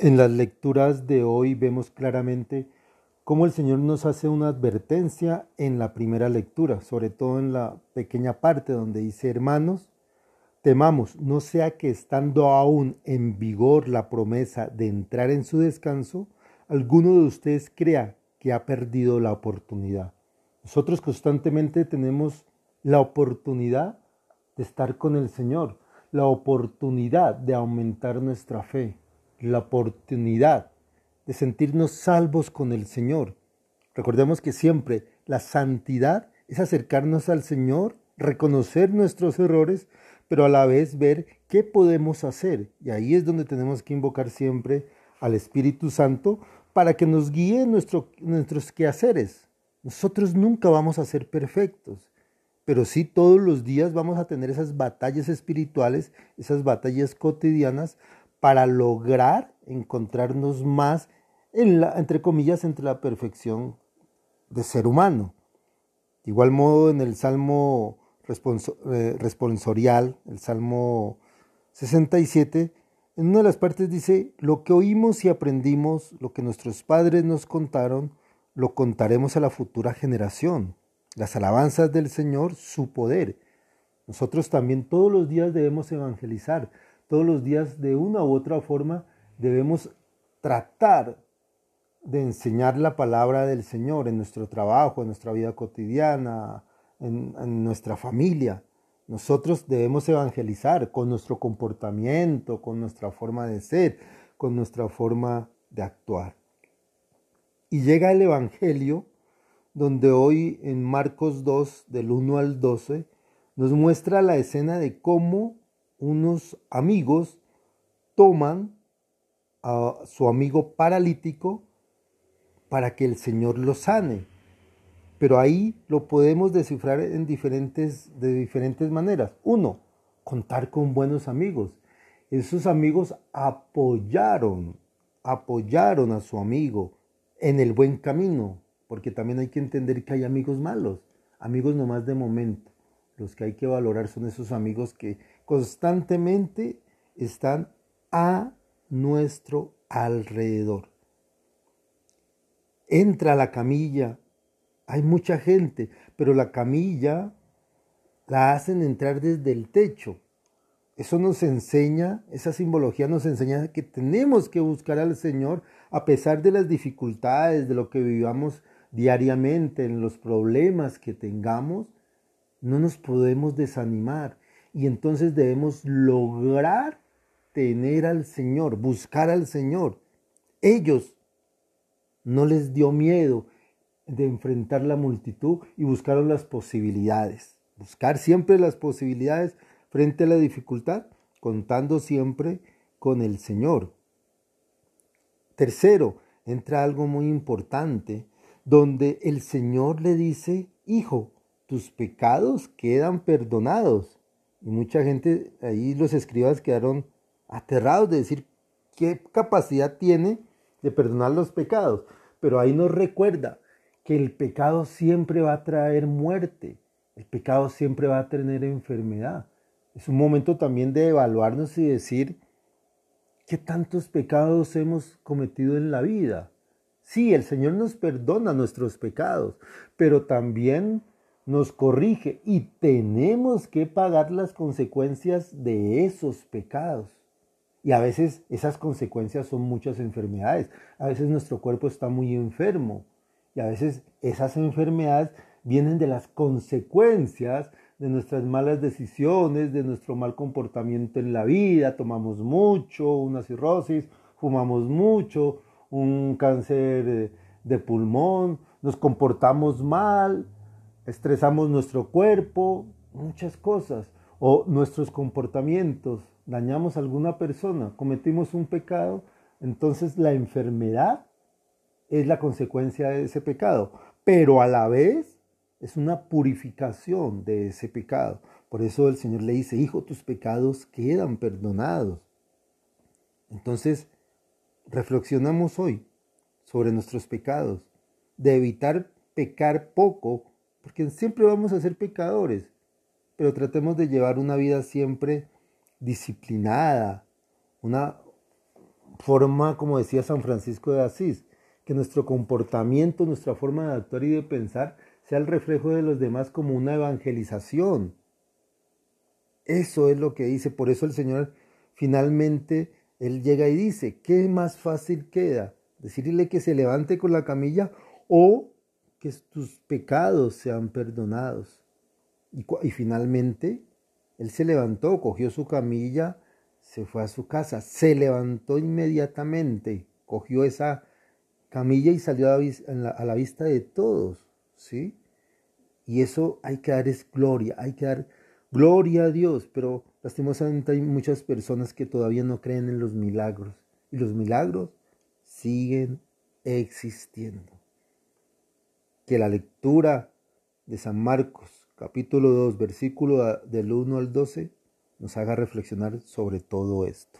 En las lecturas de hoy vemos claramente cómo el Señor nos hace una advertencia en la primera lectura, sobre todo en la pequeña parte donde dice, hermanos, temamos, no sea que estando aún en vigor la promesa de entrar en su descanso, alguno de ustedes crea que ha perdido la oportunidad. Nosotros constantemente tenemos la oportunidad de estar con el Señor, la oportunidad de aumentar nuestra fe, la oportunidad de sentirnos salvos con el Señor. Recordemos que siempre la santidad es acercarnos al Señor, reconocer nuestros errores, pero a la vez ver qué podemos hacer. Y ahí es donde tenemos que invocar siempre al Espíritu Santo para que nos guíe en nuestros quehaceres. Nosotros nunca vamos a ser perfectos, pero sí todos los días vamos a tener esas batallas espirituales, esas batallas cotidianas para lograr encontrarnos más entre comillas, entre la perfección de ser humano. De igual modo, en el Salmo eh, responsorial, el Salmo 67, en una de las partes dice, lo que oímos y aprendimos, lo que nuestros padres nos contaron, lo contaremos a la futura generación. Las alabanzas del Señor, su poder. Nosotros también todos los días debemos evangelizar, todos los días de una u otra forma debemos tratar de enseñar la palabra del Señor en nuestro trabajo, en nuestra vida cotidiana, en, nuestra familia. Nosotros debemos evangelizar con nuestro comportamiento, con nuestra forma de ser, con nuestra forma de actuar. Y llega el Evangelio, donde hoy en Marcos 2, del 1 al 12, nos muestra la escena de cómo unos amigos toman a su amigo paralítico para que el Señor lo sane. Pero ahí lo podemos descifrar en diferentes, de diferentes maneras. Uno, contar con buenos amigos. Esos amigos apoyaron, apoyaron a su amigo en el buen camino, porque también hay que entender que hay amigos malos, amigos nomás de momento. Los que hay que valorar son esos amigos que constantemente están a nuestro alrededor. Entra la camilla, hay mucha gente, pero la camilla la hacen entrar desde el techo. Eso nos enseña, esa simbología nos enseña que tenemos que buscar al Señor a pesar de las dificultades, de lo que vivamos diariamente, en los problemas que tengamos, no nos podemos desanimar y entonces debemos lograr tener al Señor, buscar al Señor. Ellos no les dio miedo de enfrentar la multitud y buscaron las posibilidades. Buscar siempre las posibilidades frente a la dificultad, contando siempre con el Señor. Tercero, entra algo muy importante, donde el Señor le dice, hijo, tus pecados quedan perdonados. Y mucha gente, ahí los escribas quedaron aterrados de decir qué capacidad tiene de perdonar los pecados. Pero ahí nos recuerda que el pecado siempre va a traer muerte, el pecado siempre va a tener enfermedad. Es un momento también de evaluarnos y decir, ¿qué tantos pecados hemos cometido en la vida? Sí, el Señor nos perdona nuestros pecados, pero también nos corrige y tenemos que pagar las consecuencias de esos pecados. Y a veces esas consecuencias son muchas enfermedades. A veces nuestro cuerpo está muy enfermo y a veces esas enfermedades vienen de las consecuencias de nuestras malas decisiones, de nuestro mal comportamiento en la vida. Tomamos mucho, una cirrosis, fumamos mucho, un cáncer de pulmón, nos comportamos mal, estresamos nuestro cuerpo, muchas cosas, o nuestros comportamientos, dañamos a alguna persona, cometimos un pecado, entonces la enfermedad es la consecuencia de ese pecado, pero a la vez es una purificación de ese pecado. Por eso el Señor le dice, hijo, tus pecados quedan perdonados. Entonces, reflexionamos hoy sobre nuestros pecados, de evitar pecar poco porque siempre vamos a ser pecadores, pero tratemos de llevar una vida siempre disciplinada, una forma, como decía San Francisco de Asís, que nuestro comportamiento, nuestra forma de actuar y de pensar sea el reflejo de los demás como una evangelización. Eso es lo que dice, por eso el Señor finalmente, Él llega y dice, ¿qué más fácil queda? Decirle que se levante con la camilla o que tus pecados sean perdonados. Y, finalmente, Él se levantó, cogió su camilla, se fue a su casa, se levantó inmediatamente, cogió esa camilla y salió a la, vista de todos, ¿sí? Y eso hay que dar es gloria, hay que dar gloria a Dios, pero lastimosamente hay muchas personas que todavía no creen en los milagros y los milagros siguen existiendo. Que la lectura de San Marcos, capítulo 2, versículo del 1 al 12, nos haga reflexionar sobre todo esto.